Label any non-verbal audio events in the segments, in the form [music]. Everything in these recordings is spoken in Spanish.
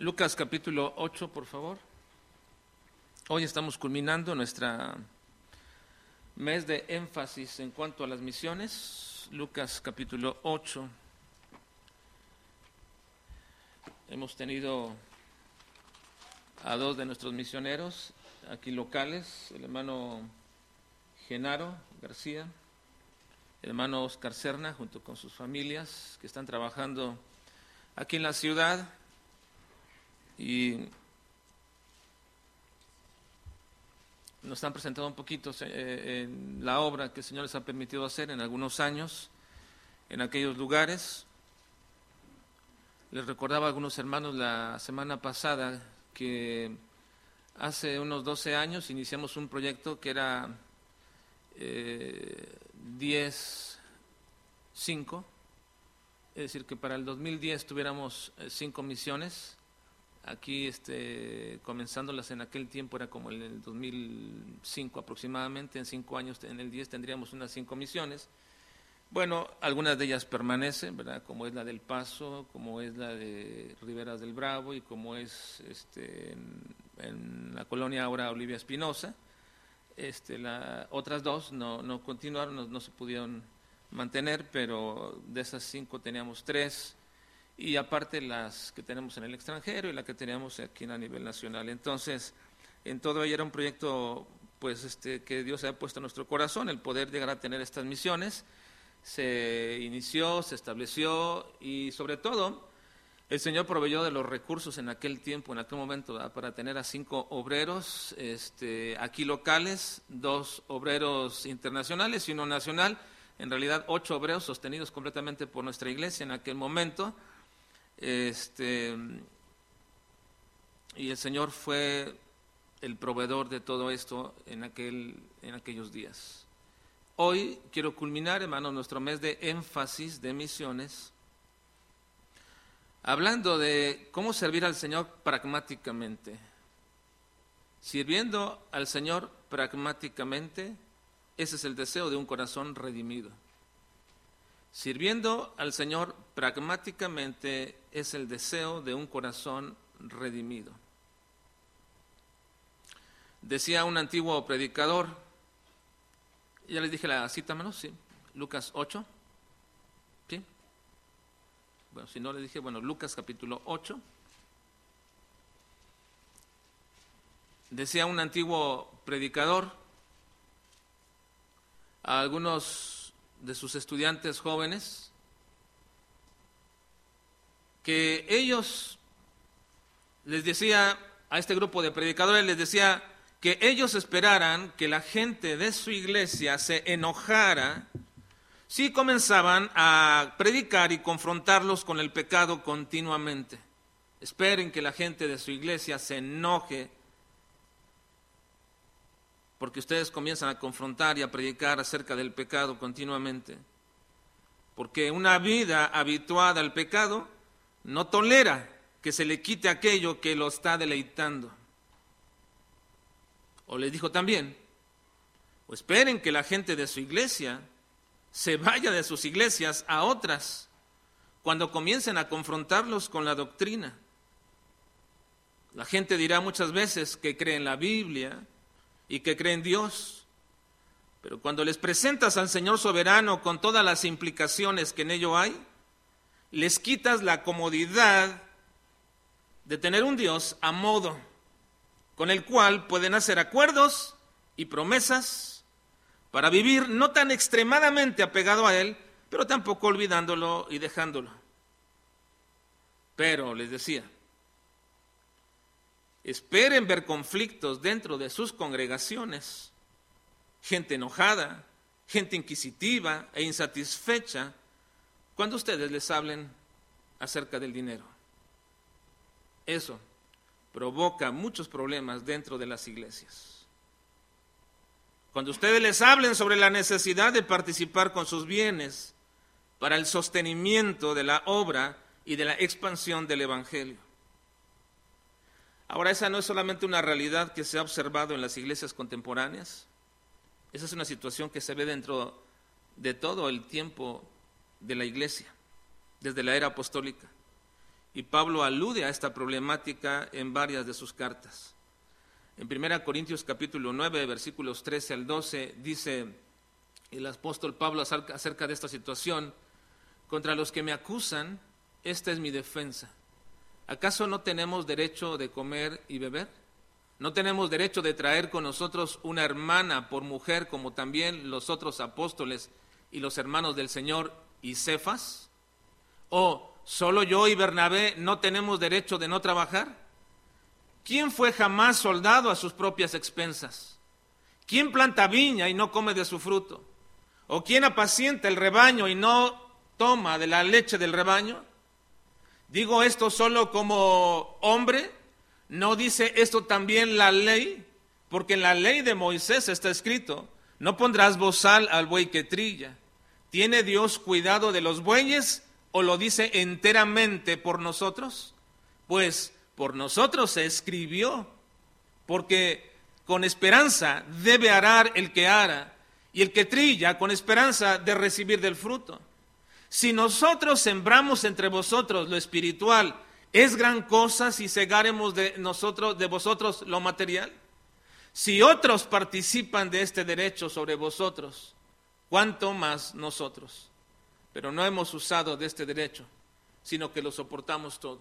Lucas capítulo 8, por favor. Hoy estamos culminando nuestra mes de énfasis en cuanto a las misiones. Lucas capítulo 8. Hemos tenido a dos de nuestros misioneros aquí locales, el hermano Genaro García, el hermano Oscar Serna, junto con sus familias, que están trabajando aquí en la ciudad y nos han presentado un poquito eh, en la obra que el Señor les ha permitido hacer en algunos años en aquellos lugares. Les recordaba a algunos hermanos la semana pasada que hace unos 12 años iniciamos un proyecto que era eh, 10, 5, es decir, que para el 2010 tuviéramos eh, cinco misiones Aquí, este, comenzándolas en aquel tiempo, era como en el 2005 aproximadamente, en cinco años, en el 10 tendríamos unas cinco misiones. Bueno, algunas de ellas permanecen, ¿verdad? Como es la del Paso, como es la de Riberas del Bravo y como es este, en, la colonia ahora Olivia Espinosa. Este, la, otras dos no, no continuaron, no, no se pudieron mantener, pero de esas cinco teníamos tres y aparte las que tenemos en el extranjero y la que teníamos aquí a nivel nacional. Entonces, en todo ello era un proyecto pues este que Dios ha puesto en nuestro corazón, el poder llegar a tener estas misiones. Se inició, se estableció y sobre todo el Señor proveyó de los recursos en aquel tiempo, en aquel momento, para tener a cinco obreros este, aquí locales, dos obreros internacionales y uno nacional, en realidad ocho obreros sostenidos completamente por nuestra iglesia en aquel momento este, y el Señor fue el proveedor de todo esto en, aquel, en aquellos días. Hoy quiero culminar, hermano, nuestro mes de énfasis de misiones, hablando de cómo servir al Señor pragmáticamente. Sirviendo al Señor pragmáticamente, ese es el deseo de un corazón redimido. Sirviendo al Señor pragmáticamente es el deseo de un corazón redimido. Decía un antiguo predicador, ya les dije la cita menos, sí, Lucas 8, ¿sí? Bueno, si no le dije, bueno, Lucas capítulo 8. Decía un antiguo predicador, a algunos de sus estudiantes jóvenes que ellos les decía a este grupo de predicadores, les decía que ellos esperaran que la gente de su iglesia se enojara si comenzaban a predicar y confrontarlos con el pecado continuamente. Esperen que la gente de su iglesia se enoje porque ustedes comienzan a confrontar y a predicar acerca del pecado continuamente. Porque una vida habituada al pecado no tolera que se le quite aquello que lo está deleitando. O les dijo también, o esperen que la gente de su iglesia se vaya de sus iglesias a otras cuando comiencen a confrontarlos con la doctrina. La gente dirá muchas veces que cree en la Biblia, y que creen Dios. Pero cuando les presentas al Señor soberano con todas las implicaciones que en ello hay, les quitas la comodidad de tener un Dios a modo, con el cual pueden hacer acuerdos y promesas para vivir no tan extremadamente apegado a Él, pero tampoco olvidándolo y dejándolo. Pero, les decía, esperen ver conflictos dentro de sus congregaciones, gente enojada, gente inquisitiva e insatisfecha, cuando ustedes les hablen acerca del dinero. Eso provoca muchos problemas dentro de las iglesias. Cuando ustedes les hablen sobre la necesidad de participar con sus bienes para el sostenimiento de la obra y de la expansión del Evangelio. Ahora, esa no es solamente una realidad que se ha observado en las iglesias contemporáneas, esa es una situación que se ve dentro de todo el tiempo de la iglesia, desde la era apostólica. y Pablo alude a esta problemática en varias de sus cartas. En 1 Corintios capítulo 9, versículos 13 al 12, dice el apóstol Pablo acerca de esta situación, contra los que me acusan, esta es mi defensa. ¿Acaso no tenemos derecho de comer y beber? ¿No tenemos derecho de traer con nosotros una hermana por mujer como también los otros apóstoles y los hermanos del Señor y Cefas? ¿O solo yo y Bernabé no tenemos derecho de no trabajar? ¿Quién fue jamás soldado a sus propias expensas? ¿Quién planta viña y no come de su fruto? ¿O quién apacienta el rebaño y no toma de la leche del rebaño? Digo esto solo como hombre, no dice esto también la ley, porque en la ley de Moisés está escrito, no pondrás bozal al buey que trilla. ¿Tiene Dios cuidado de los bueyes o lo dice enteramente por nosotros? Pues por nosotros se escribió, porque con esperanza debe arar el que ara, y el que trilla con esperanza de recibir del fruto. Si nosotros sembramos entre vosotros lo espiritual, ¿es gran cosa si cegaremos de nosotros, de vosotros lo material? Si otros participan de este derecho sobre vosotros, ¿cuánto más nosotros? Pero no hemos usado de este derecho, sino que lo soportamos todo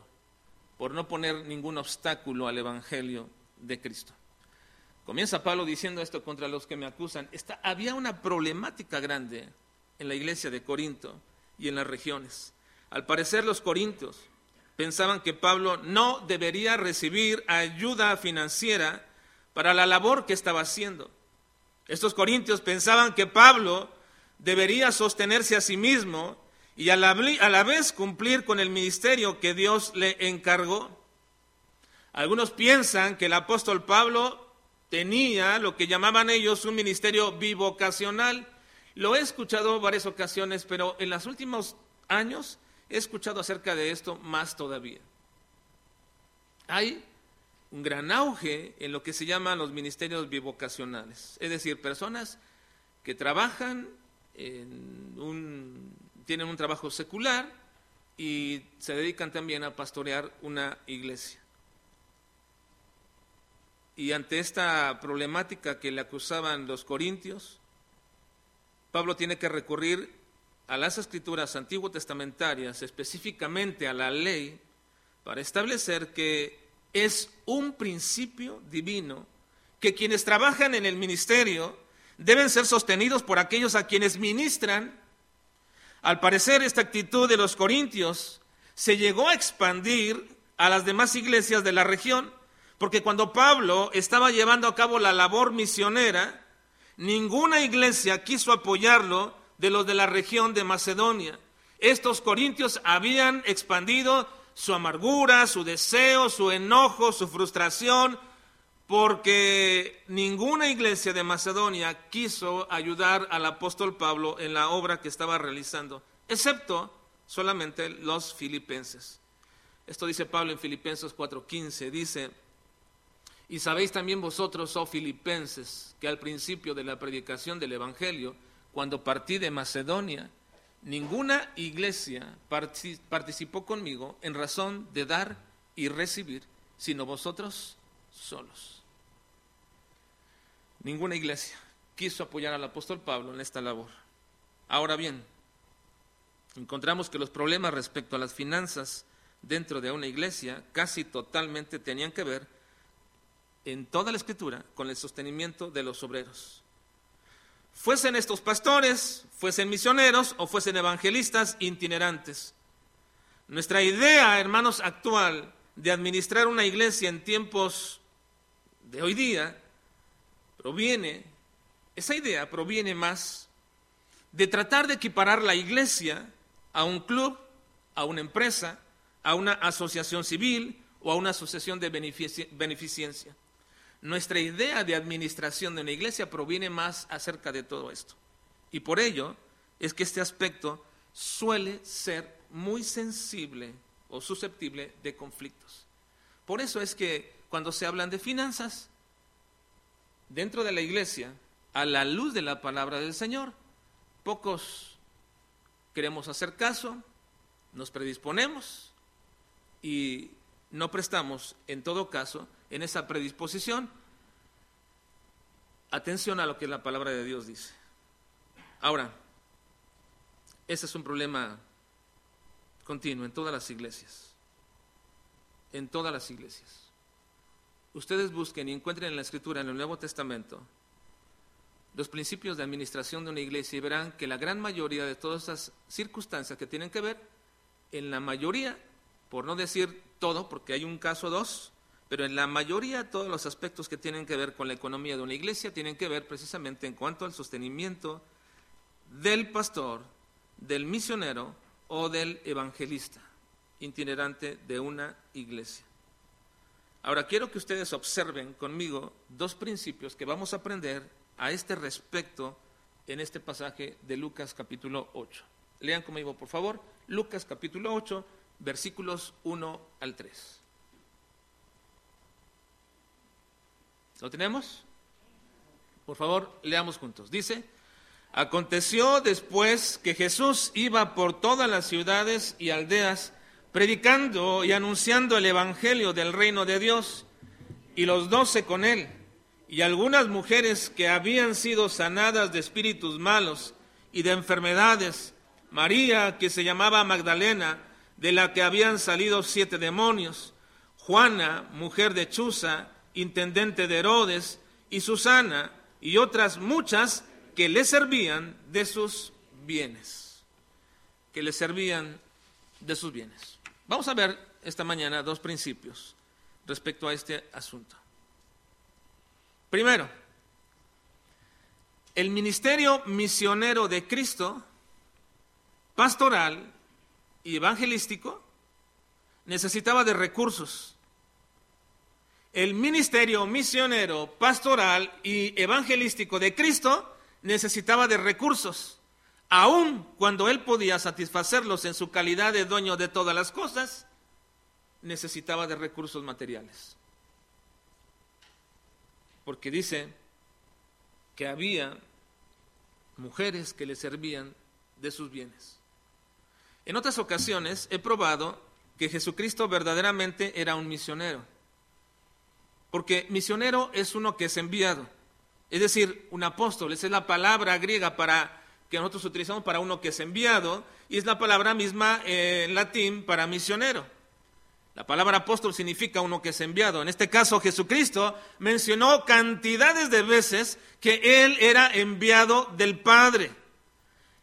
por no poner ningún obstáculo al Evangelio de Cristo. Comienza Pablo diciendo esto contra los que me acusan. había una problemática grande en la iglesia de Corinto y en las regiones. Al parecer los corintios pensaban que Pablo no debería recibir ayuda financiera para la labor que estaba haciendo. Estos corintios pensaban que Pablo debería sostenerse a sí mismo y a la, a la vez cumplir con el ministerio que Dios le encargó. Algunos piensan que el apóstol Pablo tenía lo que llamaban ellos un ministerio bivocacional. Lo he escuchado varias ocasiones, pero en los últimos años he escuchado acerca de esto más todavía. Hay un gran auge en lo que se llaman los ministerios bivocacionales, es decir, personas que trabajan tienen un trabajo secular y se dedican también a pastorear una iglesia. Y ante esta problemática que le acusaban los corintios, Pablo tiene que recurrir a las escrituras antiguo testamentarias, específicamente a la ley, para establecer que es un principio divino que quienes trabajan en el ministerio deben ser sostenidos por aquellos a quienes ministran al parecer, esta actitud de los corintios se llegó a expandir a las demás iglesias de la región, porque cuando Pablo estaba llevando a cabo la labor misionera, ninguna iglesia quiso apoyarlo de los de la región de Macedonia. Estos corintios habían expandido su amargura, su deseo, su enojo, su frustración, porque ninguna iglesia de Macedonia quiso ayudar al apóstol Pablo en la obra que estaba realizando, excepto solamente los filipenses. Esto dice Pablo en Filipenses 4:15, dice, y sabéis también vosotros, oh filipenses, que al principio de la predicación del Evangelio, cuando partí de Macedonia, ninguna iglesia participó conmigo en razón de dar y recibir, sino vosotros solos. Ninguna iglesia quiso apoyar al apóstol Pablo en esta labor. Ahora bien, encontramos que los problemas respecto a las finanzas dentro de una iglesia casi totalmente tenían que ver en toda la escritura con el sostenimiento de los obreros. Fuesen estos pastores, fuesen misioneros o fuesen evangelistas itinerantes. Nuestra idea, hermanos, actual de administrar una iglesia en tiempos de hoy día proviene, esa idea proviene más de tratar de equiparar la iglesia a un club, a una empresa, a una asociación civil o a una asociación de beneficencia. Nuestra idea de administración de una iglesia proviene más acerca de todo esto. Y por ello es que este aspecto suele ser muy sensible o susceptible de conflictos. Por eso es que cuando se hablan de finanzas, dentro de la iglesia, a la luz de la palabra del Señor, pocos queremos hacer caso, nos predisponemos y no prestamos, en todo caso, en esa predisposición, atención a lo que la palabra de Dios dice. Ahora, ese es un problema continuo en todas las iglesias. En todas las iglesias. Ustedes busquen y encuentren en la Escritura, en el Nuevo Testamento, los principios de administración de una iglesia y verán que la gran mayoría de todas esas circunstancias que tienen que ver, en la mayoría, por no decir todo, porque hay un caso o dos, pero en la mayoría todos los aspectos que tienen que ver con la economía de una iglesia tienen que ver precisamente en cuanto al sostenimiento del pastor, del misionero o del evangelista itinerante de una iglesia. Ahora quiero que ustedes observen conmigo dos principios que vamos a aprender a este respecto en este pasaje de Lucas capítulo 8. Lean conmigo, por favor, Lucas capítulo 8, versículos 1 al 3. ¿Lo tenemos? Por favor, leamos juntos. Dice, aconteció después que Jesús iba por todas las ciudades y aldeas, predicando y anunciando el Evangelio del reino de Dios, y los doce con él, y algunas mujeres que habían sido sanadas de espíritus malos y de enfermedades, María, que se llamaba Magdalena, de la que habían salido siete demonios, Juana, mujer de Chuza, intendente de Herodes, y Susana, y otras muchas que le servían de sus bienes, que le servían de sus bienes. Vamos a ver esta mañana dos principios respecto a este asunto. Primero, el ministerio misionero de Cristo, pastoral y evangelístico, necesitaba de recursos. El ministerio misionero, pastoral y evangelístico de Cristo necesitaba de recursos, aun cuando él podía satisfacerlos en su calidad de dueño de todas las cosas, necesitaba de recursos materiales porque dice que había mujeres que le servían de sus bienes. En otras ocasiones he probado que Jesucristo verdaderamente era un misionero, porque misionero es uno que es enviado, es decir, un apóstol, esa es la palabra griega para que nosotros utilizamos para uno que es enviado, y es la palabra misma en latín para misionero. La palabra apóstol significa uno que es enviado. En este caso, Jesucristo mencionó cantidades de veces que Él era enviado del Padre.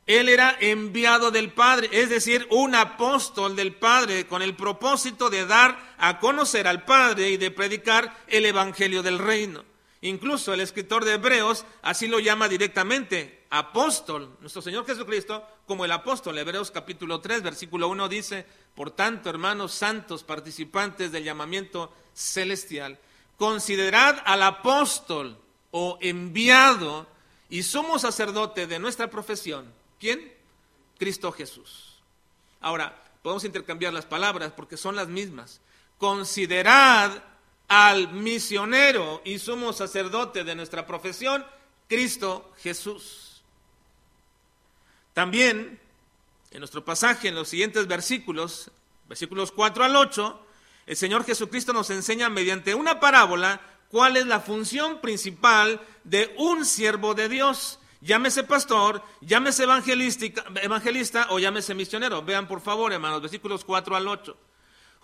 Él era enviado del Padre, es decir, un apóstol del Padre con el propósito de dar a conocer al Padre y de predicar el Evangelio del Reino. Incluso el escritor de Hebreos así lo llama directamente, apóstol. Nuestro Señor Jesucristo como el apóstol. Hebreos capítulo 3, versículo 1 dice, por tanto, hermanos santos, participantes del llamamiento celestial, considerad al apóstol o enviado y somos sacerdote de nuestra profesión. ¿Quién? Cristo Jesús. Ahora, podemos intercambiar las palabras porque son las mismas. Considerad al misionero y sumo sacerdote de nuestra profesión, Cristo Jesús. También en nuestro pasaje, en los siguientes versículos, versículos 4 al 8, el Señor Jesucristo nos enseña mediante una parábola cuál es la función principal de un siervo de Dios. Llámese pastor, llámese evangelista o llámese misionero. Vean por favor, hermanos, versículos 4 al 8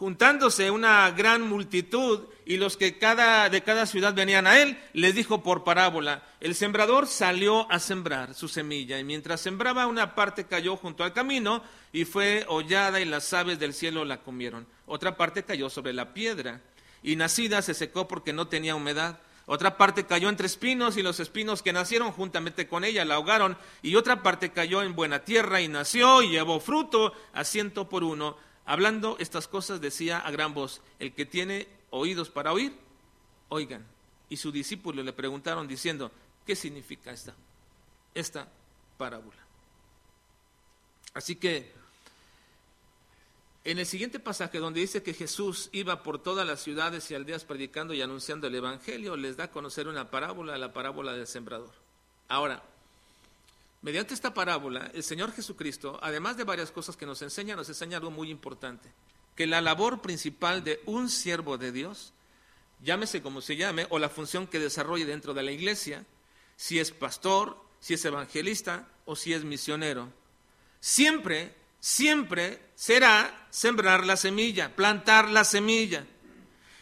juntándose una gran multitud y los que cada, de cada ciudad venían a él, les dijo por parábola, el sembrador salió a sembrar su semilla y mientras sembraba una parte cayó junto al camino y fue hollada y las aves del cielo la comieron. Otra parte cayó sobre la piedra y nacida se secó porque no tenía humedad. Otra parte cayó entre espinos y los espinos que nacieron juntamente con ella la ahogaron y otra parte cayó en buena tierra y nació y llevó fruto a ciento por uno. Hablando estas cosas decía a gran voz, el que tiene oídos para oír, oigan. Y sus discípulos le preguntaron diciendo, ¿qué significa esta, esta parábola? Así que en el siguiente pasaje donde dice que Jesús iba por todas las ciudades y aldeas predicando y anunciando el Evangelio, les da a conocer una parábola, la parábola del sembrador. Ahora, Mediante esta parábola, el Señor Jesucristo, además de varias cosas que nos enseña, nos enseña algo muy importante, que la labor principal de un siervo de Dios, llámese como se llame, o la función que desarrolle dentro de la iglesia, si es pastor, si es evangelista o si es misionero, siempre, siempre será sembrar la semilla, plantar la semilla.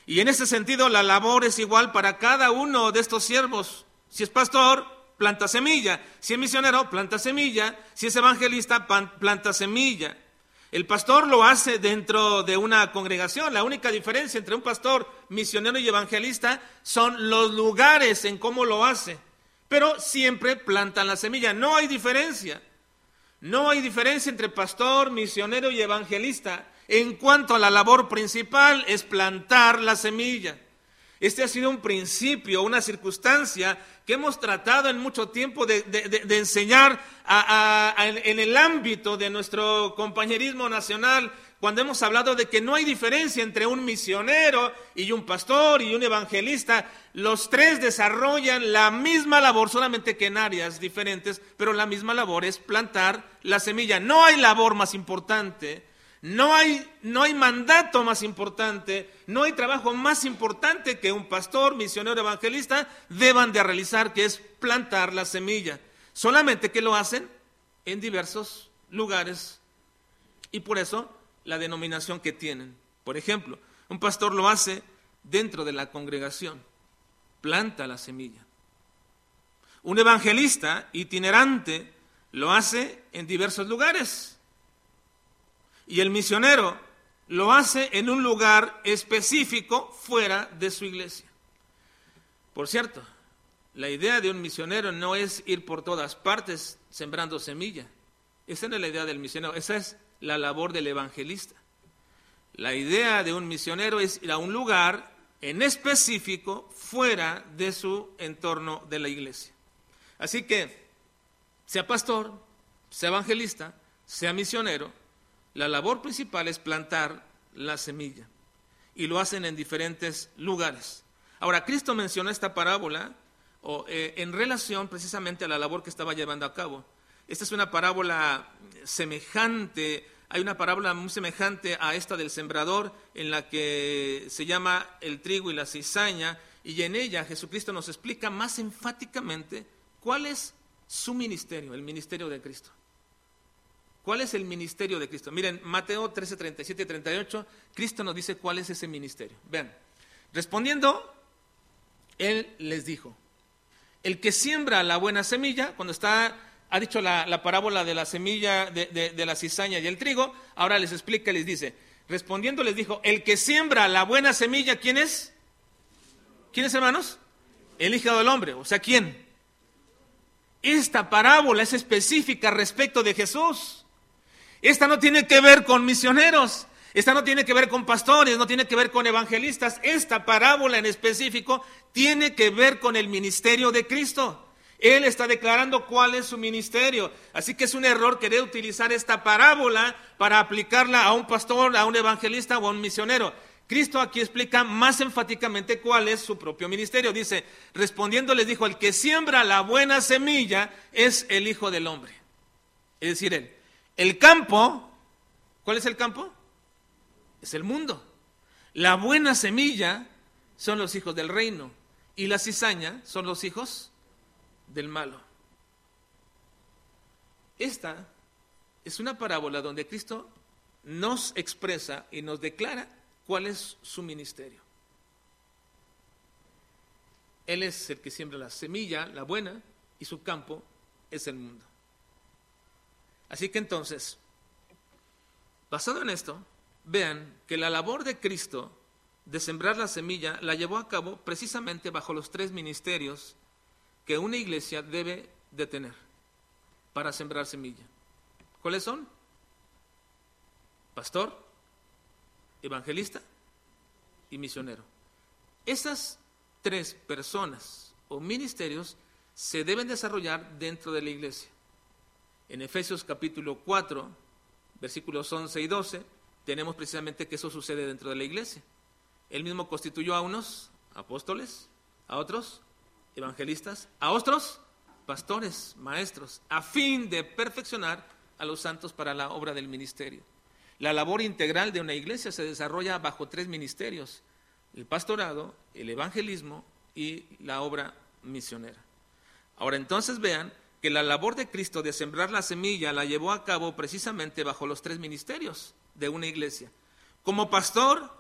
Y en ese sentido la labor es igual para cada uno de estos siervos. Si es pastor, planta semilla. Si es misionero, planta semilla. Si es evangelista, planta semilla. El pastor lo hace dentro de una congregación. La única diferencia entre un pastor misionero y evangelista son los lugares en cómo lo hace. Pero siempre plantan la semilla. No hay diferencia. No hay diferencia entre pastor, misionero y evangelista. En cuanto a la labor principal es plantar la semilla. Este ha sido un principio, una circunstancia que hemos tratado en mucho tiempo de, enseñar en el ámbito de nuestro compañerismo nacional, cuando hemos hablado de que no hay diferencia entre un misionero y un pastor y un evangelista. Los tres desarrollan la misma labor, solamente que en áreas diferentes, pero la misma labor es plantar la semilla. No hay labor más importante no hay, no hay mandato más importante, no hay trabajo más importante que un pastor, misionero, evangelista deban de realizar, que es plantar la semilla. Solamente que lo hacen en diversos lugares y por eso la denominación que tienen. Por ejemplo, un pastor lo hace dentro de la congregación, planta la semilla. Un evangelista itinerante lo hace en diversos lugares y el misionero lo hace en un lugar específico fuera de su iglesia. Por cierto, la idea de un misionero no es ir por todas partes sembrando semilla. Esa no es la idea del misionero, esa es la labor del evangelista. La idea de un misionero es ir a un lugar en específico fuera de su entorno de la iglesia. Así que, sea pastor, sea evangelista, sea misionero, la labor principal es plantar la semilla y lo hacen en diferentes lugares. Ahora, Cristo mencionó esta parábola eh, en relación precisamente a la labor que estaba llevando a cabo. Esta es una parábola semejante, hay una parábola muy semejante a esta del sembrador en la que se llama el trigo y la cizaña y en ella Jesucristo nos explica más enfáticamente cuál es su ministerio, el ministerio de Cristo. ¿Cuál es el ministerio de Cristo? Miren, Mateo 13, 37 y 38, Cristo nos dice cuál es ese ministerio. Vean, respondiendo, Él les dijo, el que siembra la buena semilla, cuando está, ha dicho la, parábola de la semilla, de, la cizaña y el trigo, ahora les explica y les dice, respondiendo les dijo, el que siembra la buena semilla, ¿quién es? ¿Quién es, hermanos? El Hijo del Hombre, o sea, ¿quién? Esta parábola es específica respecto de Jesús. Esta no tiene que ver con misioneros, esta no tiene que ver con pastores, no tiene que ver con evangelistas. Esta parábola en específico tiene que ver con el ministerio de Cristo. Él está declarando cuál es su ministerio. Así que es un error querer utilizar esta parábola para aplicarla a un pastor, a un evangelista o a un misionero. Cristo aquí explica más enfáticamente cuál es su propio ministerio. Dice, respondiendo les dijo, el que siembra la buena semilla es el Hijo del Hombre. Es decir, él. El campo, ¿cuál es el campo? Es el mundo. La buena semilla son los hijos del reino y la cizaña son los hijos del malo. Esta es una parábola donde Cristo nos expresa y nos declara cuál es su ministerio. Él es el que siembra la semilla, la buena, y su campo es el mundo. Así que entonces, basado en esto, vean que la labor de Cristo de sembrar la semilla la llevó a cabo precisamente bajo los tres ministerios que una iglesia debe de tener para sembrar semilla. ¿Cuáles son? Pastor, evangelista y misionero. Esas tres personas o ministerios se deben desarrollar dentro de la iglesia. En Efesios capítulo 4, versículos 11 y 12, tenemos precisamente que eso sucede dentro de la iglesia. Él mismo constituyó a unos apóstoles, a otros evangelistas, a otros pastores, maestros, a fin de perfeccionar a los santos para la obra del ministerio. la labor integral de una iglesia se desarrolla bajo tres ministerios, el pastorado, el evangelismo y la obra misionera. Ahora entonces vean que la labor de Cristo de sembrar la semilla la llevó a cabo precisamente bajo los tres ministerios de una iglesia. Como pastor,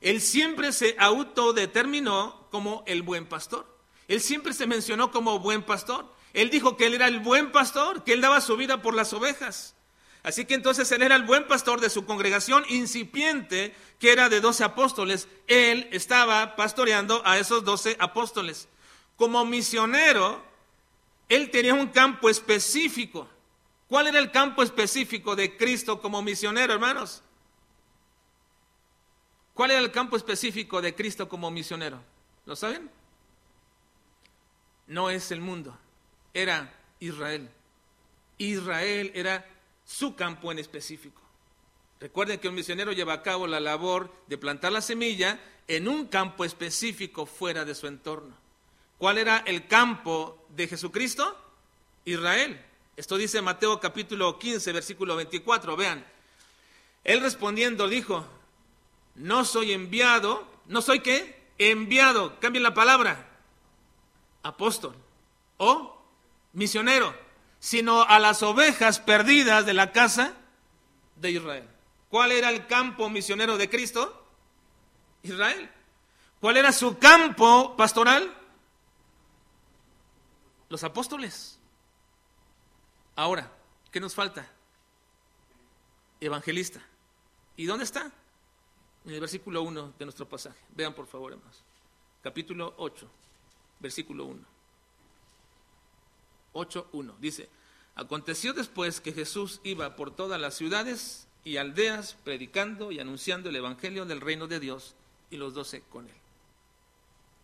él siempre se autodeterminó como el buen pastor. Él siempre se mencionó como buen pastor. Él dijo que él era el buen pastor, que él daba su vida por las ovejas. Así que entonces él era el buen pastor de su congregación incipiente, que era de doce apóstoles. Él estaba pastoreando a esos doce apóstoles. Como misionero, él tenía un campo específico. ¿Cuál era el campo específico de Cristo como misionero, hermanos? ¿Cuál era el campo específico de Cristo como misionero? ¿Lo saben? No es el mundo, era Israel. Israel era su campo en específico. Recuerden que un misionero lleva a cabo la labor de plantar la semilla en un campo específico fuera de su entorno. ¿Cuál era el campo de Jesucristo? Israel. Esto dice Mateo capítulo 15, versículo 24. Vean, él respondiendo dijo, no soy enviado, no soy qué, enviado, cambien la palabra, apóstol o misionero sino a las ovejas perdidas de la casa de Israel. ¿Cuál era el campo misionero de Cristo? Israel. ¿Cuál era su campo pastoral? Los apóstoles. Ahora, ¿qué nos falta? Evangelista. ¿Y dónde está? En el versículo 1 de nuestro pasaje. Vean por favor, hermanos. Capítulo 8, versículo 1. 8.1. Dice, aconteció después que Jesús iba por todas las ciudades y aldeas predicando y anunciando el Evangelio del reino de Dios y los doce con él.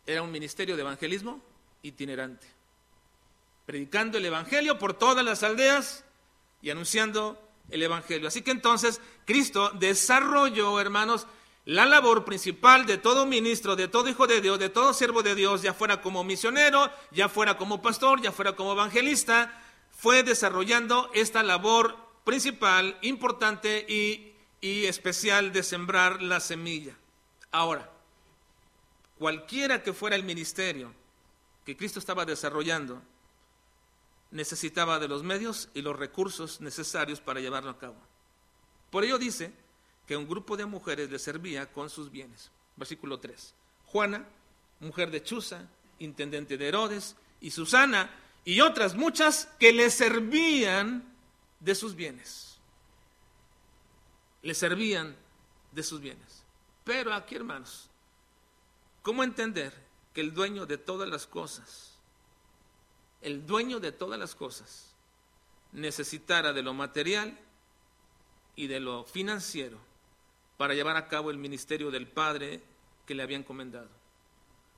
Era un ministerio de evangelismo itinerante, predicando el Evangelio por todas las aldeas y anunciando el Evangelio. Así que entonces Cristo desarrolló, hermanos, la labor principal de todo ministro, de todo hijo de Dios, de todo siervo de Dios, ya fuera como misionero, ya fuera como pastor, ya fuera como evangelista, fue desarrollando esta labor principal, importante y, y especial de sembrar la semilla. Ahora, cualquiera que fuera el ministerio que Cristo estaba desarrollando, necesitaba de los medios y los recursos necesarios para llevarlo a cabo. Por ello dice, que un grupo de mujeres le servía con sus bienes. Versículo 3. Juana, mujer de Chuza, intendente de Herodes, y Susana, y otras muchas que le servían de sus bienes. Le servían de sus bienes. Pero aquí, hermanos, ¿cómo entender que el dueño de todas las cosas, el dueño de todas las cosas, necesitara de lo material y de lo financiero para llevar a cabo el ministerio del Padre que le había encomendado.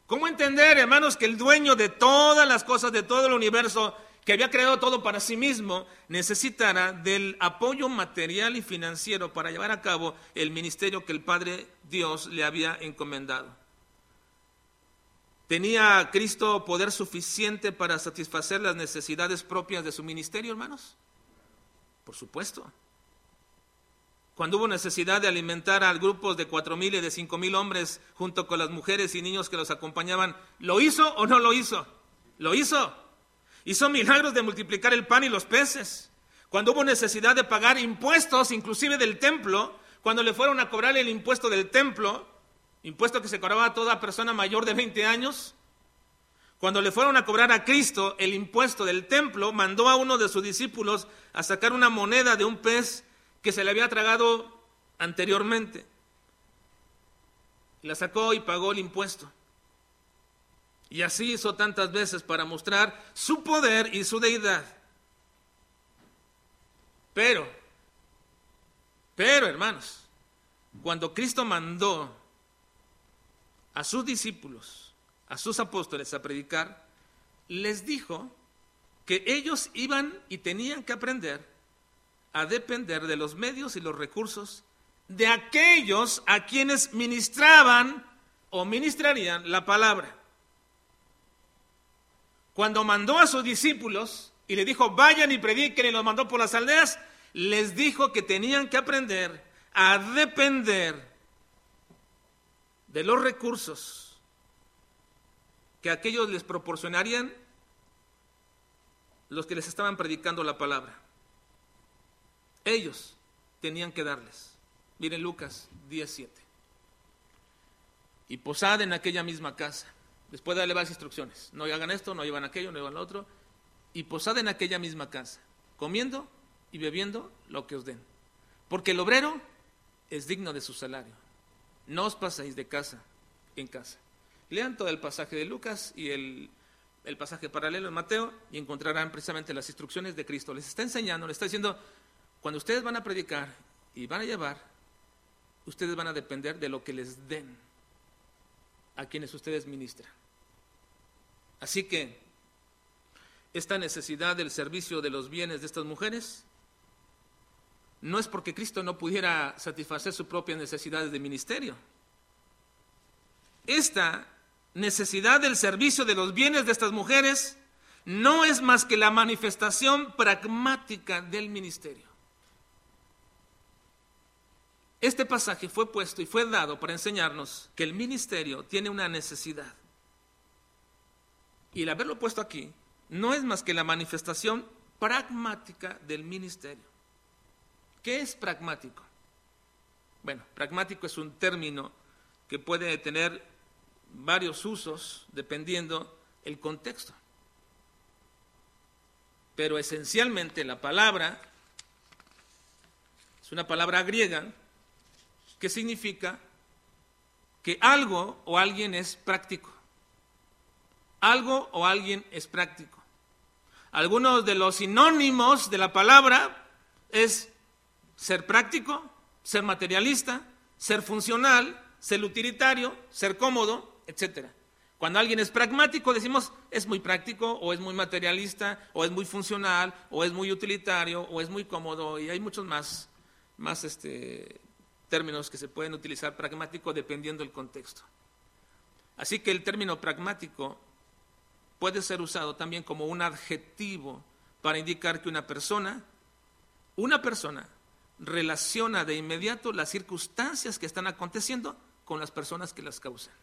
¿Cómo entender, hermanos, que el dueño de todas las cosas, de todo el universo, que había creado todo para sí mismo, necesitara del apoyo material y financiero para llevar a cabo el ministerio que el Padre Dios le había encomendado? ¿Tenía Cristo poder suficiente para satisfacer las necesidades propias de su ministerio, hermanos? Por supuesto. Cuando hubo necesidad de alimentar a grupos de cuatro mil y de cinco mil hombres junto con las mujeres y niños que los acompañaban, ¿lo hizo o no lo hizo? Lo hizo. Hizo milagros de multiplicar el pan y los peces. Cuando hubo necesidad de pagar impuestos, inclusive del templo, cuando le fueron a cobrar el impuesto del templo, impuesto que se cobraba a toda persona mayor de 20 años, cuando le fueron a cobrar a Cristo el impuesto del templo, mandó a uno de sus discípulos a sacar una moneda de un pez que se le había tragado anteriormente. La sacó y pagó el impuesto. Y así hizo tantas veces para mostrar su poder y su deidad. Pero, pero hermanos, cuando Cristo mandó a sus discípulos, a sus apóstoles a predicar, les dijo que ellos iban y tenían que aprender a depender de los medios y los recursos de aquellos a quienes ministraban o ministrarían la palabra. Cuando mandó a sus discípulos y le dijo, vayan y prediquen y los mandó por las aldeas, les dijo que tenían que aprender a depender de los recursos que aquellos les proporcionarían los que les estaban predicando la palabra. Ellos tenían que darles. Miren Lucas 17. Y posad en aquella misma casa. Después de darle varias instrucciones. No hagan esto, no hagan aquello, no hagan lo otro. Y posad en aquella misma casa, comiendo y bebiendo lo que os den. Porque el obrero es digno de su salario. No os paséis de casa en casa. Lean todo el pasaje de Lucas y el, el pasaje paralelo en Mateo y encontrarán precisamente las instrucciones de Cristo. Les está enseñando, les está diciendo, cuando ustedes van a predicar y van a llevar, ustedes van a depender de lo que les den a quienes ustedes ministran. Así que esta necesidad del servicio de los bienes de estas mujeres no es porque Cristo no pudiera satisfacer sus propias necesidades de ministerio. Esta necesidad del servicio de los bienes de estas mujeres no es más que la manifestación pragmática del ministerio. Este pasaje fue puesto y fue dado para enseñarnos que el ministerio tiene una necesidad. Y el haberlo puesto aquí no es más que la manifestación pragmática del ministerio. ¿Qué es pragmático? Bueno, pragmático es un término que puede tener varios usos dependiendo el contexto. Pero esencialmente la palabra es una palabra griega que significa que algo o alguien es práctico. Algo o alguien es práctico. Algunos de los sinónimos de la palabra es ser práctico, ser materialista, ser funcional, ser utilitario, ser cómodo, etc. Cuando alguien es pragmático, decimos es muy práctico, o es muy materialista, o es muy funcional, o es muy utilitario, o es muy cómodo, y hay muchos más, más este, términos que se pueden utilizar pragmático dependiendo del contexto. Así que el término pragmático puede ser usado también como un adjetivo para indicar que una persona, una persona relaciona de inmediato las circunstancias que están aconteciendo con las personas que las causan.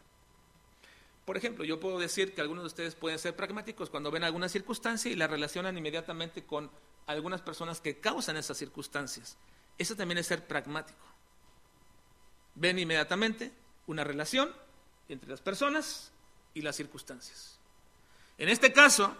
Por ejemplo, yo puedo decir que algunos de ustedes pueden ser pragmáticos cuando ven alguna circunstancia y la relacionan inmediatamente con algunas personas que causan esas circunstancias. Eso también es ser pragmático. Ven inmediatamente una relación entre las personas y las circunstancias. En este caso,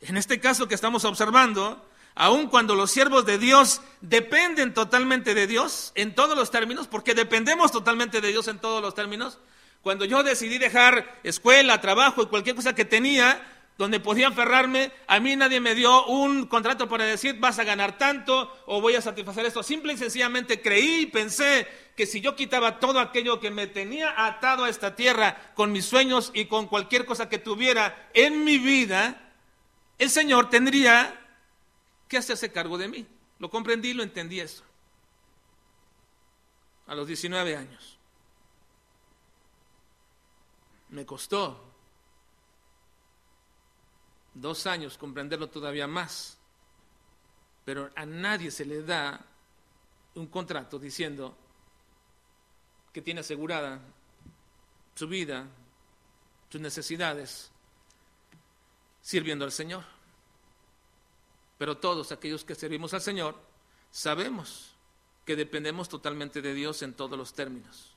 en este caso que estamos observando, aun cuando los siervos de Dios dependen totalmente de Dios en todos los términos, porque dependemos totalmente de Dios en todos los términos, cuando yo decidí dejar escuela, trabajo y cualquier cosa que tenía, donde podía aferrarme, a mí nadie me dio un contrato para decir vas a ganar tanto o voy a satisfacer esto. Simple y sencillamente creí y pensé que si yo quitaba todo aquello que me tenía atado a esta tierra con mis sueños y con cualquier cosa que tuviera en mi vida, el Señor tendría que hacerse cargo de mí. Lo comprendí lo entendí eso. A los 19 años. Me costó dos años comprenderlo todavía más. Pero a nadie se le da un contrato diciendo que tiene asegurada su vida, sus necesidades, sirviendo al Señor. Pero todos aquellos que servimos al Señor sabemos que dependemos totalmente de Dios en todos los términos.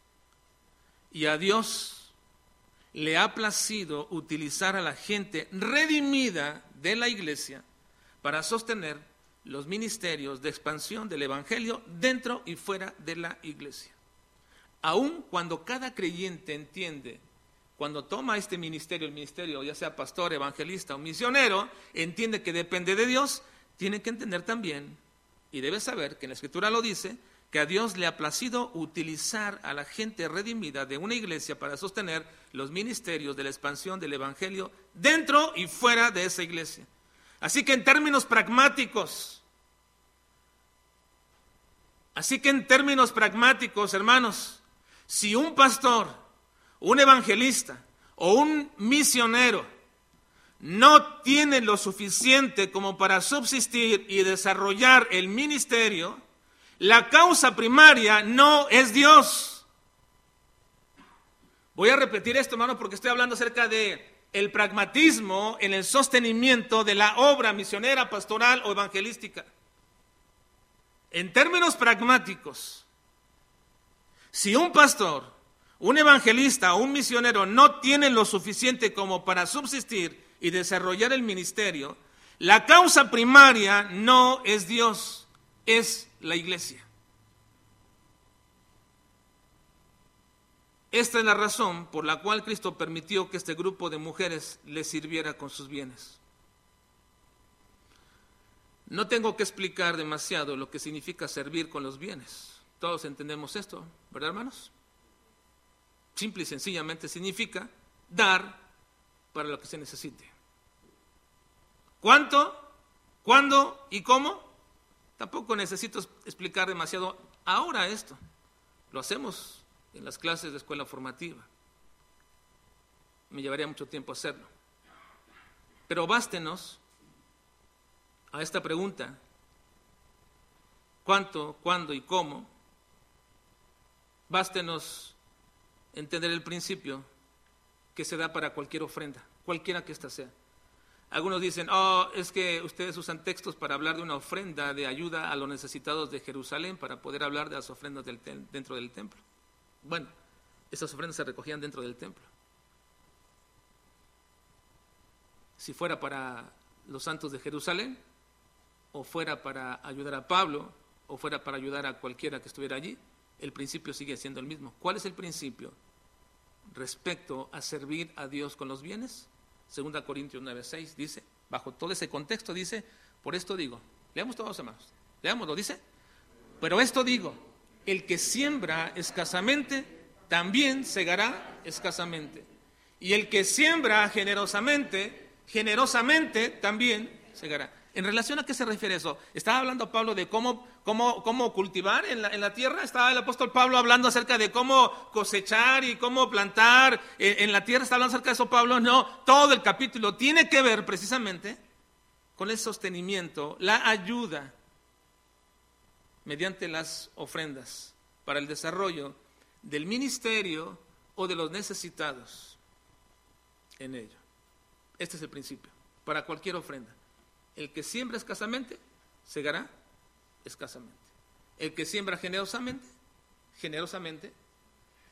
Y a Dios le ha placido utilizar a la gente redimida de la iglesia para sostener los ministerios de expansión del Evangelio dentro y fuera de la iglesia. Aun cuando cada creyente entiende cuando toma este ministerio, el ministerio, ya sea pastor, evangelista o misionero, entiende que depende de Dios, tiene que entender también, y debe saber que en la Escritura lo dice, que a Dios le ha placido utilizar a la gente redimida de una iglesia para sostener los ministerios de la expansión del Evangelio dentro y fuera de esa iglesia. Así que en términos pragmáticos, así que en términos pragmáticos, hermanos, si un pastor un evangelista o un misionero no tiene lo suficiente como para subsistir y desarrollar el ministerio, La causa primaria no es Dios. Voy a repetir esto, hermano, porque estoy hablando acerca de el pragmatismo en el sostenimiento de la obra misionera, pastoral o evangelística. En términos pragmáticos, si un pastor, un evangelista o un misionero no tienen lo suficiente como para subsistir y desarrollar el ministerio, la causa primaria no es Dios, es la iglesia. Esta es la razón por la cual Cristo permitió que este grupo de mujeres le sirviera con sus bienes. No tengo que explicar demasiado lo que significa servir con los bienes. Todos entendemos esto, ¿verdad, hermanos? Simple y sencillamente significa dar para lo que se necesite. ¿Cuánto? ¿Cuándo? ¿Y cómo? Tampoco necesito explicar demasiado ahora esto. Lo hacemos en las clases de escuela formativa. Me llevaría mucho tiempo hacerlo. Pero bástenos a esta pregunta, ¿cuánto, cuándo y cómo? Bástenos entender el principio que se da para cualquier ofrenda, cualquiera que ésta sea. Algunos dicen, oh, es que ustedes usan textos para hablar de una ofrenda de ayuda a los necesitados de Jerusalén para poder hablar de las ofrendas dentro del templo. Bueno, esas ofrendas se recogían dentro del templo. Si fuera para los santos de Jerusalén, o fuera para ayudar a Pablo, o fuera para ayudar a cualquiera que estuviera allí, el principio sigue siendo el mismo. ¿Cuál es el principio respecto a servir a Dios con los bienes? Segunda Corintios 9:6 dice, bajo todo ese contexto dice, por esto digo, leamos todos hermanos, leámoslo, dice, pero esto digo, el que siembra escasamente, también segará escasamente. Y el que siembra generosamente, generosamente también segará. ¿En relación a qué se refiere eso? Estaba hablando Pablo de cómo, cómo, cultivar en la, tierra. Estaba el apóstol Pablo hablando acerca de cómo cosechar y cómo plantar en, en la tierra. ¿Está hablando acerca de eso Pablo? No, todo el capítulo tiene que ver precisamente con el sostenimiento, la ayuda mediante las ofrendas para el desarrollo del ministerio o de los necesitados en ello. Este es el principio, para cualquier ofrenda. El que siembra escasamente, segará escasamente. El que siembra generosamente, generosamente,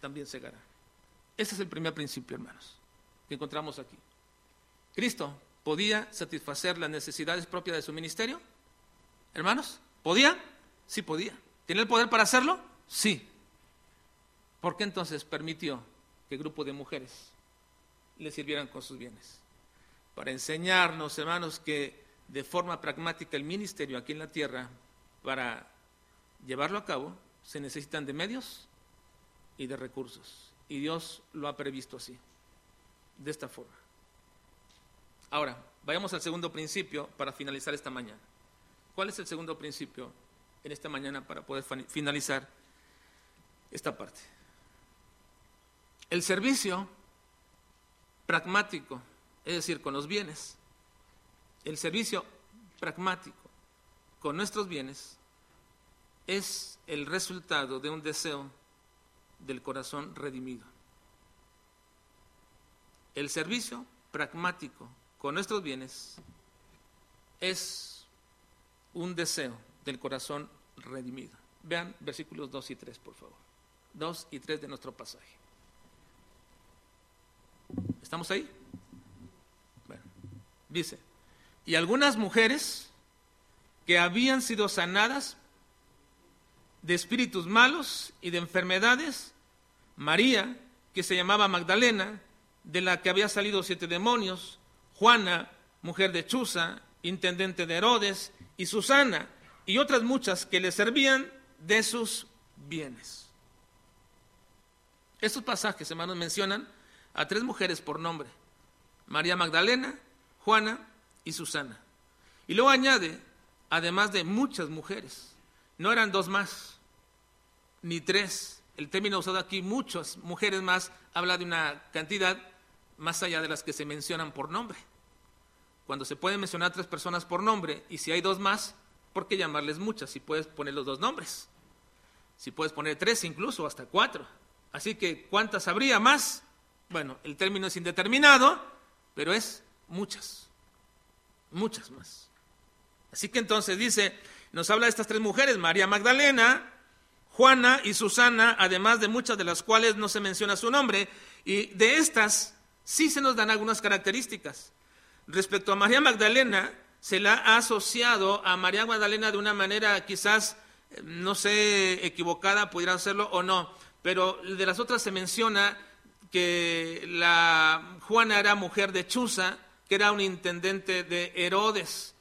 también segará. Ese es el primer principio, hermanos, que encontramos aquí. Cristo podía satisfacer las necesidades propias de su ministerio. Hermanos, ¿podía? Sí podía. ¿Tiene el poder para hacerlo? Sí. ¿Por qué entonces permitió que grupo de mujeres le sirvieran con sus bienes? Para enseñarnos, hermanos, que de forma pragmática el ministerio aquí en la tierra, para llevarlo a cabo, se necesitan de medios y de recursos. Y Dios lo ha previsto así, de esta forma. Ahora, vayamos al segundo principio para finalizar esta mañana. ¿Cuál es el segundo principio en esta mañana para poder finalizar esta parte? El servicio pragmático, es decir, con los bienes, el servicio pragmático con nuestros bienes es el resultado de un deseo del corazón redimido. El servicio pragmático con nuestros bienes es un deseo del corazón redimido. Vean versículos 2 y 3, por favor. 2 y 3 de nuestro pasaje. ¿Estamos ahí? Bueno, dice, y algunas mujeres que habían sido sanadas de espíritus malos y de enfermedades, María, que se llamaba Magdalena, de la que había salido siete demonios, Juana, mujer de Chuza, intendente de Herodes, y Susana, y otras muchas que le servían de sus bienes. Estos pasajes, hermanos, mencionan a tres mujeres por nombre, María Magdalena, Juana y Susana. Y luego añade, además de muchas mujeres, no eran dos más, ni tres. El término usado aquí, muchas mujeres más, habla de una cantidad más allá de las que se mencionan por nombre. Cuando se pueden mencionar tres personas por nombre, y si hay dos más, ¿por qué llamarles muchas si puedes poner los dos nombres? Si puedes poner tres incluso, hasta cuatro. Así que, ¿cuántas habría más? Bueno, el término es indeterminado, pero es muchas, muchas más. Así que entonces dice, nos habla de estas tres mujeres, María Magdalena, Juana y Susana, además de muchas de las cuales no se menciona su nombre, y de estas sí se nos dan algunas características. Respecto a María Magdalena, se la ha asociado a María Magdalena de una manera quizás, eh, no sé, equivocada, pudiera hacerlo o no, pero de las otras se menciona que la Juana era mujer de Chuza, que era un intendente de Herodes.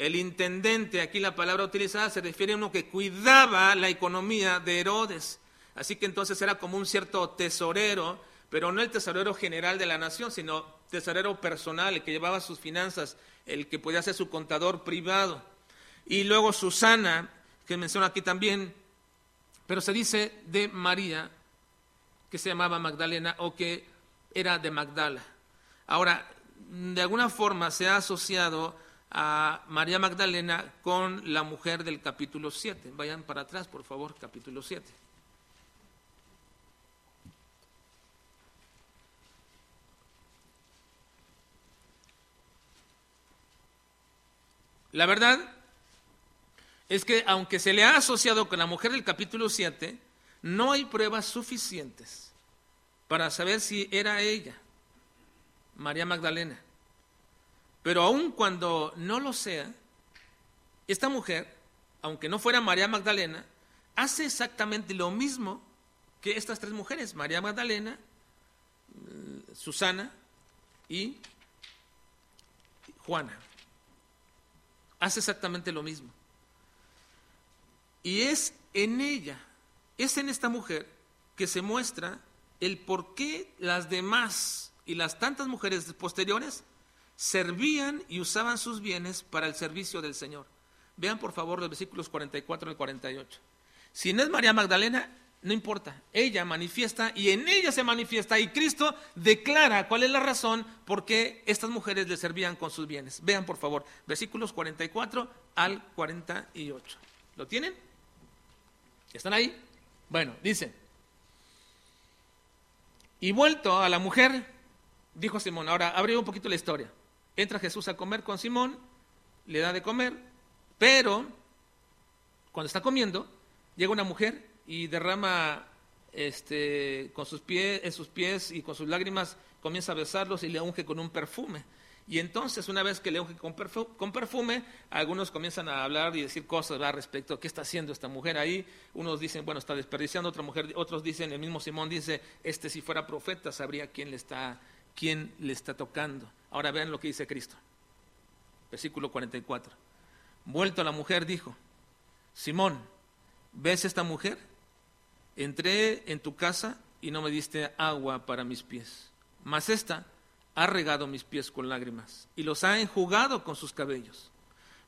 El intendente, aquí la palabra utilizada se refiere a uno que cuidaba la economía de Herodes. Así que entonces era como un cierto tesorero, pero no el tesorero general de la nación, sino tesorero personal, el que llevaba sus finanzas, el que podía ser su contador privado. Y luego Susana, que menciona aquí también, pero se dice de María, que se llamaba Magdalena o que era de Magdala. Ahora, de alguna forma se ha asociado a María Magdalena con la mujer del capítulo 7. Vayan para atrás, por favor, capítulo 7. La verdad es que aunque se le ha asociado con la mujer del capítulo 7, no hay pruebas suficientes para saber si era ella, María Magdalena. Pero aun cuando no lo sea, esta mujer, aunque no fuera María Magdalena, hace exactamente lo mismo que estas tres mujeres, María Magdalena, Susana y Juana. Hace exactamente lo mismo. Y es en ella, es en esta mujer que se muestra el por qué las demás y las tantas mujeres posteriores servían y usaban sus bienes para el servicio del Señor. Vean por favor los versículos 44 y 48. Si no es María Magdalena, no importa, ella manifiesta y en ella se manifiesta y Cristo declara cuál es la razón por qué estas mujeres le servían con sus bienes. Vean por favor, versículos 44 al 48. ¿Lo tienen? ¿Están ahí? Bueno, dice, y vuelto a la mujer, dijo Simón, ahora abrió un poquito la historia. Entra Jesús a comer con Simón, le da de comer, pero cuando está comiendo, llega una mujer y derrama este, con sus pies, en sus pies y con sus lágrimas comienza a besarlos y le unge con un perfume. Y entonces, una vez que le unge con perfume, algunos comienzan a hablar y decir cosas al respecto, ¿qué está haciendo esta mujer ahí? Unos dicen, bueno, está desperdiciando otra mujer, otros dicen, el mismo Simón dice, este si fuera profeta sabría quién le está, quién le está tocando. Ahora vean lo que dice Cristo. Versículo 44. Vuelto a la mujer, dijo, Simón, ¿ves esta mujer? Entré en tu casa y no me diste agua para mis pies, mas esta ha regado mis pies con lágrimas y los ha enjugado con sus cabellos.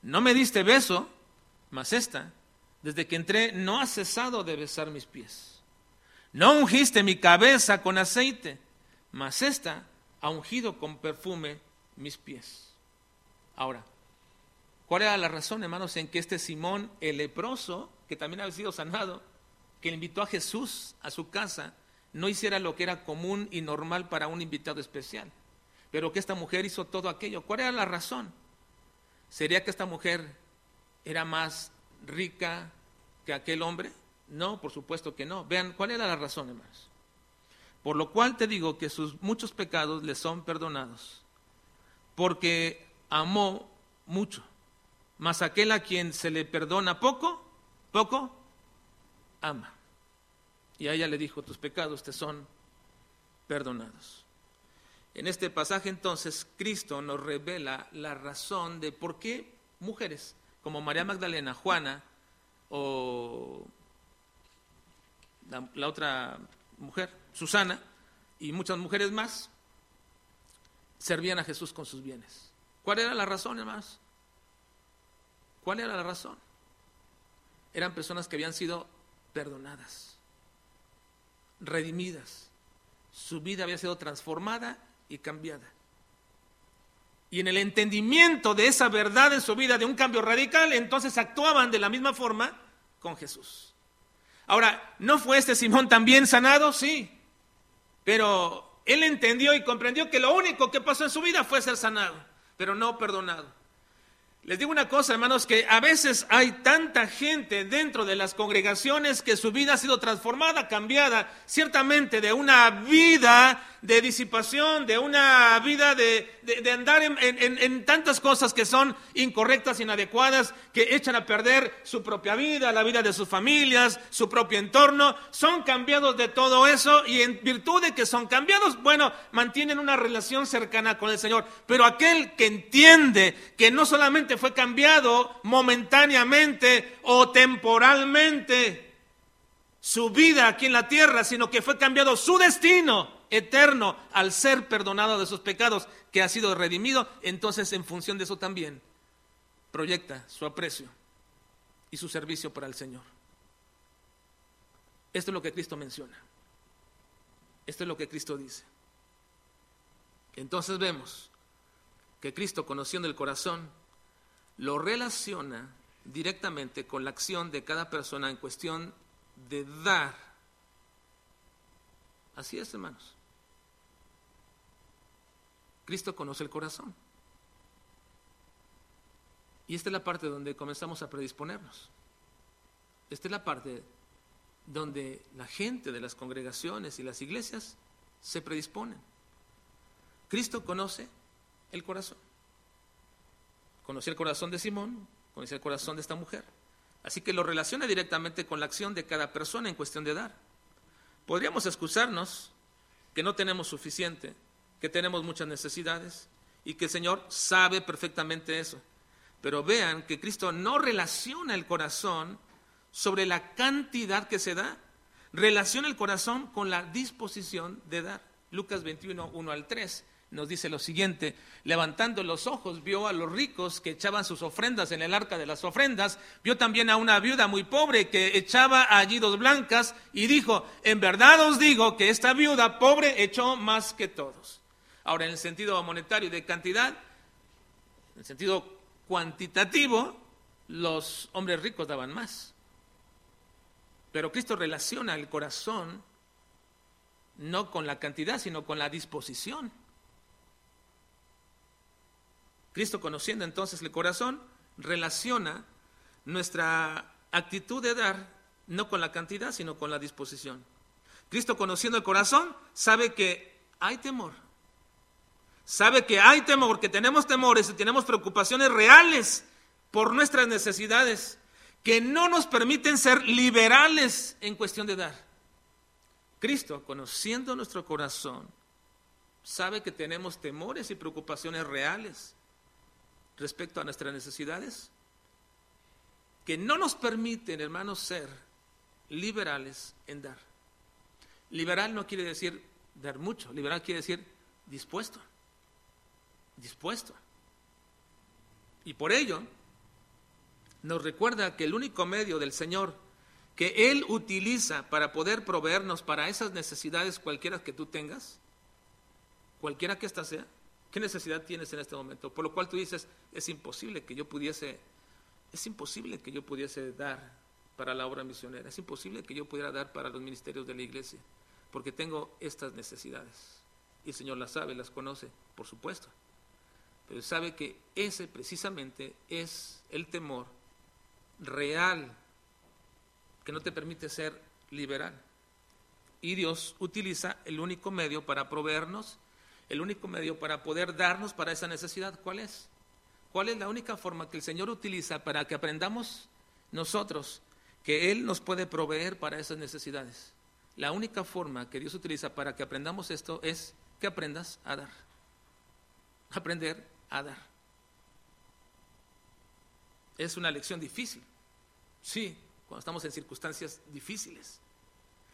No me diste beso, mas esta, desde que entré, no ha cesado de besar mis pies. No ungiste mi cabeza con aceite, mas esta ha ungido con perfume mis pies. Ahora, ¿cuál era la razón, hermanos, en que este Simón, el leproso, que también había sido sanado, que invitó a Jesús a su casa, no hiciera lo que era común y normal para un invitado especial? pero que esta mujer hizo todo aquello. ¿Cuál era la razón? ¿Sería que esta mujer era más rica que aquel hombre? No, por supuesto que no. Vean, ¿cuál era la razón, hermanos? Por lo cual te digo que sus muchos pecados le son perdonados, porque amó mucho. Mas aquel a quien se le perdona poco, poco, ama. Y a ella le dijo, tus pecados te son perdonados. En este pasaje entonces Cristo nos revela la razón de por qué mujeres como María Magdalena, Juana o la, otra mujer, Susana, y muchas mujeres más, servían a Jesús con sus bienes. ¿Cuál era la razón, hermanos? ¿Cuál era la razón? Eran personas que habían sido perdonadas, redimidas. Su vida había sido transformada y cambiada. Y en el entendimiento de esa verdad en su vida, de un cambio radical, entonces actuaban de la misma forma con Jesús. Ahora, ¿no fue este Simón también sanado? Sí. Pero él entendió y comprendió que lo único que pasó en su vida fue ser sanado, pero no perdonado. Les digo una cosa, hermanos, que a veces hay tanta gente dentro de las congregaciones que su vida ha sido transformada, cambiada, ciertamente de una vida de disipación, de una vida de, andar en, tantas cosas que son incorrectas, inadecuadas, que echan a perder su propia vida, la vida de sus familias, su propio entorno, son cambiados de todo eso y en virtud de que son cambiados, bueno, mantienen una relación cercana con el Señor. Pero aquel que entiende que no solamente fue cambiado momentáneamente o temporalmente, su vida aquí en la tierra, sino que fue cambiado su destino eterno al ser perdonado de sus pecados, que ha sido redimido, entonces en función de eso también proyecta su aprecio y su servicio para el Señor. Esto es lo que Cristo menciona. Esto es lo que Cristo dice. Entonces vemos que Cristo, conociendo el corazón, lo relaciona directamente con la acción de cada persona en cuestión de dar. Así es, hermanos. Cristo conoce el corazón. Y esta es la parte donde comenzamos a predisponernos. Esta es la parte donde la gente de las congregaciones y las iglesias se predisponen. Cristo conoce el corazón. Conoció el corazón de Simón, conoció el corazón de esta mujer. Así que lo relaciona directamente con la acción de cada persona en cuestión de dar. Podríamos excusarnos que no tenemos suficiente, que tenemos muchas necesidades y que el Señor sabe perfectamente eso. Pero vean que Cristo no relaciona el corazón sobre la cantidad que se da, relaciona el corazón con la disposición de dar. Lucas 21, 1 al 3 nos dice lo siguiente, levantando los ojos vio a los ricos que echaban sus ofrendas en el arca de las ofrendas, vio también a una viuda muy pobre que echaba allí dos blancas y dijo, en verdad os digo que esta viuda pobre echó más que todos. Ahora, en el sentido monetario y de cantidad, en el sentido cuantitativo, los hombres ricos daban más. Pero Cristo relaciona el corazón no con la cantidad, sino con la disposición. Cristo, conociendo entonces el corazón, relaciona nuestra actitud de dar no con la cantidad, sino con la disposición. Cristo, conociendo el corazón, sabe que hay temor, sabe que hay temor, que tenemos temores y tenemos preocupaciones reales por nuestras necesidades, que no nos permiten ser liberales en cuestión de dar. Cristo, conociendo nuestro corazón, sabe que tenemos temores y preocupaciones reales respecto a nuestras necesidades, que no nos permiten, hermanos, ser liberales en dar. Liberal no quiere decir dar mucho, liberal quiere decir dispuesto dispuesto. Y por ello nos recuerda que el único medio del Señor que Él utiliza para poder proveernos para esas necesidades cualquiera que tú tengas, cualquiera que ésta sea, ¿qué necesidad tienes en este momento? Por lo cual tú dices, es imposible que yo pudiese, es imposible que yo pudiese dar para la obra misionera, es imposible que yo pudiera dar para los ministerios de la iglesia, porque tengo estas necesidades. Y el Señor las sabe, las conoce, por supuesto pero sabe que ese precisamente es el temor real que no te permite ser liberal. Y Dios utiliza el único medio para proveernos, el único medio para poder darnos para esa necesidad. ¿Cuál es? ¿Cuál es la única forma que el Señor utiliza para que aprendamos nosotros que Él nos puede proveer para esas necesidades? La única forma que Dios utiliza para que aprendamos esto es que aprendas a dar. Aprender a dar. Es una lección difícil, sí, cuando estamos en circunstancias difíciles.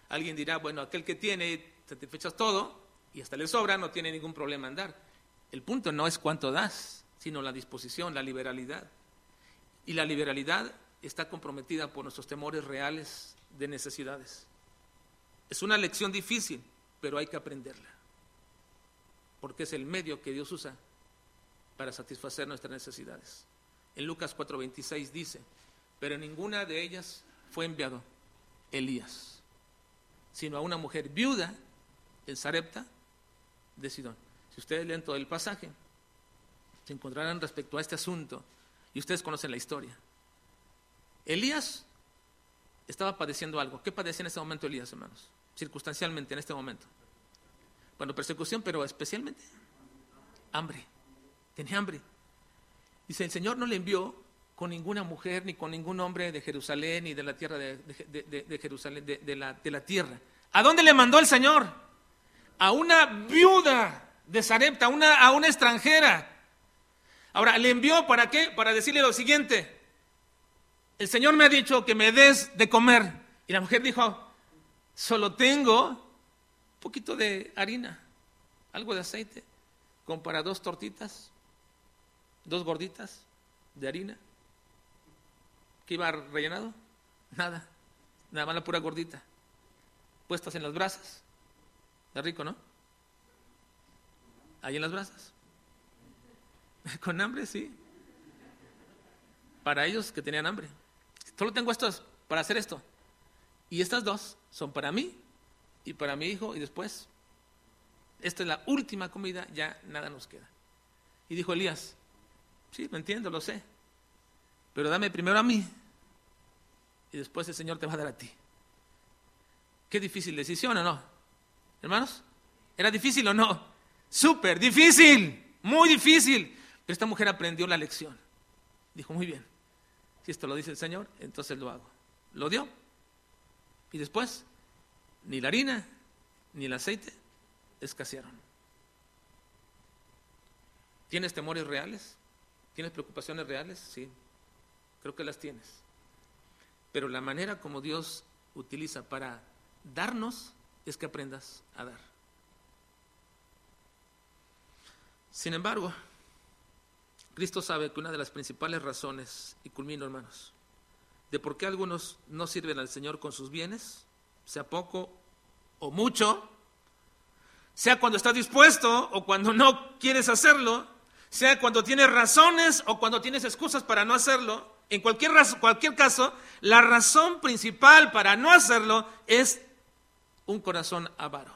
Alguien dirá, bueno, aquel que tiene, satisfechas todo y hasta le sobra, no tiene ningún problema en dar. El punto no es cuánto das, sino la disposición, la liberalidad. Y la liberalidad está comprometida por nuestros temores reales de necesidades. Es una lección difícil, pero hay que aprenderla, porque es el medio que Dios usa para satisfacer nuestras necesidades. En Lucas 4:26 dice, pero ninguna de ellas fue enviado, Elías, sino a una mujer viuda en Sarepta de Sidón. Si ustedes leen todo el pasaje, se encontrarán respecto a este asunto y ustedes conocen la historia. Elías estaba padeciendo algo. ¿Qué padecía en este momento Elías, hermanos? Circunstancialmente, en este momento. Bueno, persecución, pero especialmente hambre. Tenía hambre. Dice, el Señor no le envió con ninguna mujer, ni con ningún hombre de Jerusalén, ni de la tierra de, Jerusalén, de, la, de la tierra. ¿A dónde le mandó el Señor? A una viuda de Sarepta, una, a una extranjera. Ahora, ¿le envió para qué? Para decirle lo siguiente. El Señor me ha dicho que me des de comer. Y la mujer dijo, solo tengo un poquito de harina, algo de aceite, como para dos tortitas, dos gorditas de harina. ¿Qué iba rellenado? Nada, nada más la pura gordita, puestas en las brasas. Está rico, ¿no? Ahí en las brasas. [laughs] Con hambre, sí. Para ellos que tenían hambre. Solo tengo estos para hacer esto. Y estas dos son para mí y para mi hijo y después, esta es la última comida, ya nada nos queda. Y dijo Elías, sí, me entiendo, lo sé, pero dame primero a mí y después el Señor te va a dar a ti. Qué difícil decisión o no, hermanos. ¿Era difícil o no? Súper difícil, muy difícil. Pero esta mujer aprendió la lección. Dijo, muy bien, si esto lo dice el Señor, entonces lo hago. Lo dio. Y después, ni la harina ni el aceite escasearon. ¿Tienes temores reales? ¿Tienes preocupaciones reales? Sí, creo que las tienes. Pero la manera como Dios utiliza para darnos es que aprendas a dar. Sin embargo, Cristo sabe que una de las principales razones, y culmino hermanos, de por qué algunos no sirven al Señor con sus bienes, sea poco o mucho, sea cuando estás dispuesto o cuando no quieres hacerlo, sea cuando tienes razones o cuando tienes excusas para no hacerlo, en cualquier, cualquier caso, la razón principal para no hacerlo es un corazón avaro.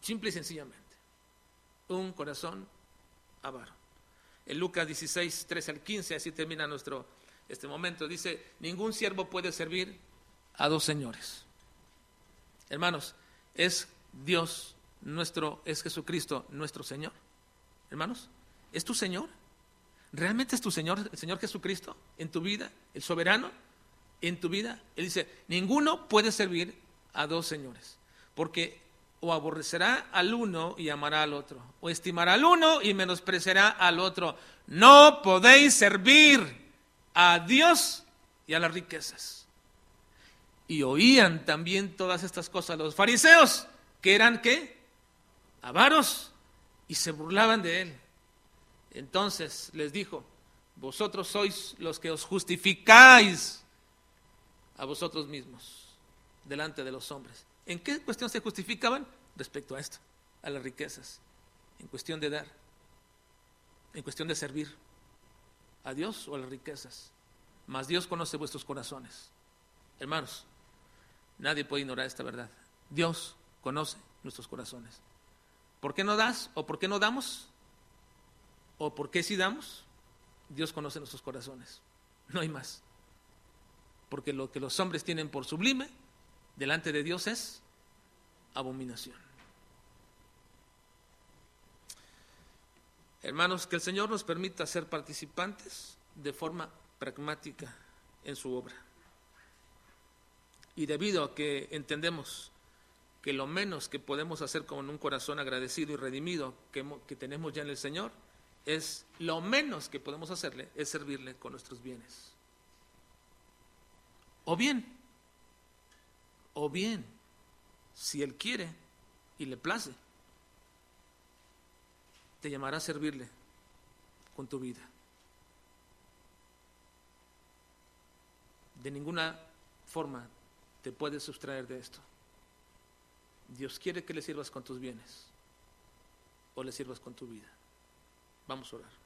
Simple y sencillamente. Un corazón avaro. En Lucas 16, 13 al 15, así termina nuestro este momento, dice, ningún siervo puede servir a dos señores. Hermanos, es Dios nuestro, es Jesucristo nuestro Señor. Hermanos, ¿es tu Señor? ¿Realmente es tu Señor, el Señor Jesucristo en tu vida, el soberano en tu vida? Él dice, ninguno puede servir a dos señores, porque o aborrecerá al uno y amará al otro, o estimará al uno y menospreciará al otro. No podéis servir a Dios y a las riquezas. Y oían también todas estas cosas los fariseos, que eran qué? Avaros, y se burlaban de él. Entonces les dijo, vosotros sois los que os justificáis a vosotros mismos delante de los hombres. ¿En qué cuestión se justificaban? Respecto a esto, a las riquezas, en cuestión de dar, en cuestión de servir a Dios o a las riquezas. Mas Dios conoce vuestros corazones. Hermanos, nadie puede ignorar esta verdad. Dios conoce nuestros corazones. ¿Por qué no das o por qué no damos? ¿O por qué si damos? Dios conoce nuestros corazones. No hay más. Porque lo que los hombres tienen por sublime, delante de Dios es abominación. Hermanos, que el Señor nos permita ser participantes de forma pragmática en su obra. Y debido a que entendemos que lo menos que podemos hacer con un corazón agradecido y redimido que, que tenemos ya en el Señor, es lo menos que podemos hacerle es servirle con nuestros bienes. O bien, o bien, si Él quiere y le place, te llamará a servirle con tu vida. De ninguna forma te puedes sustraer de esto. Dios quiere que le sirvas con tus bienes o le sirvas con tu vida. Vamos a orar.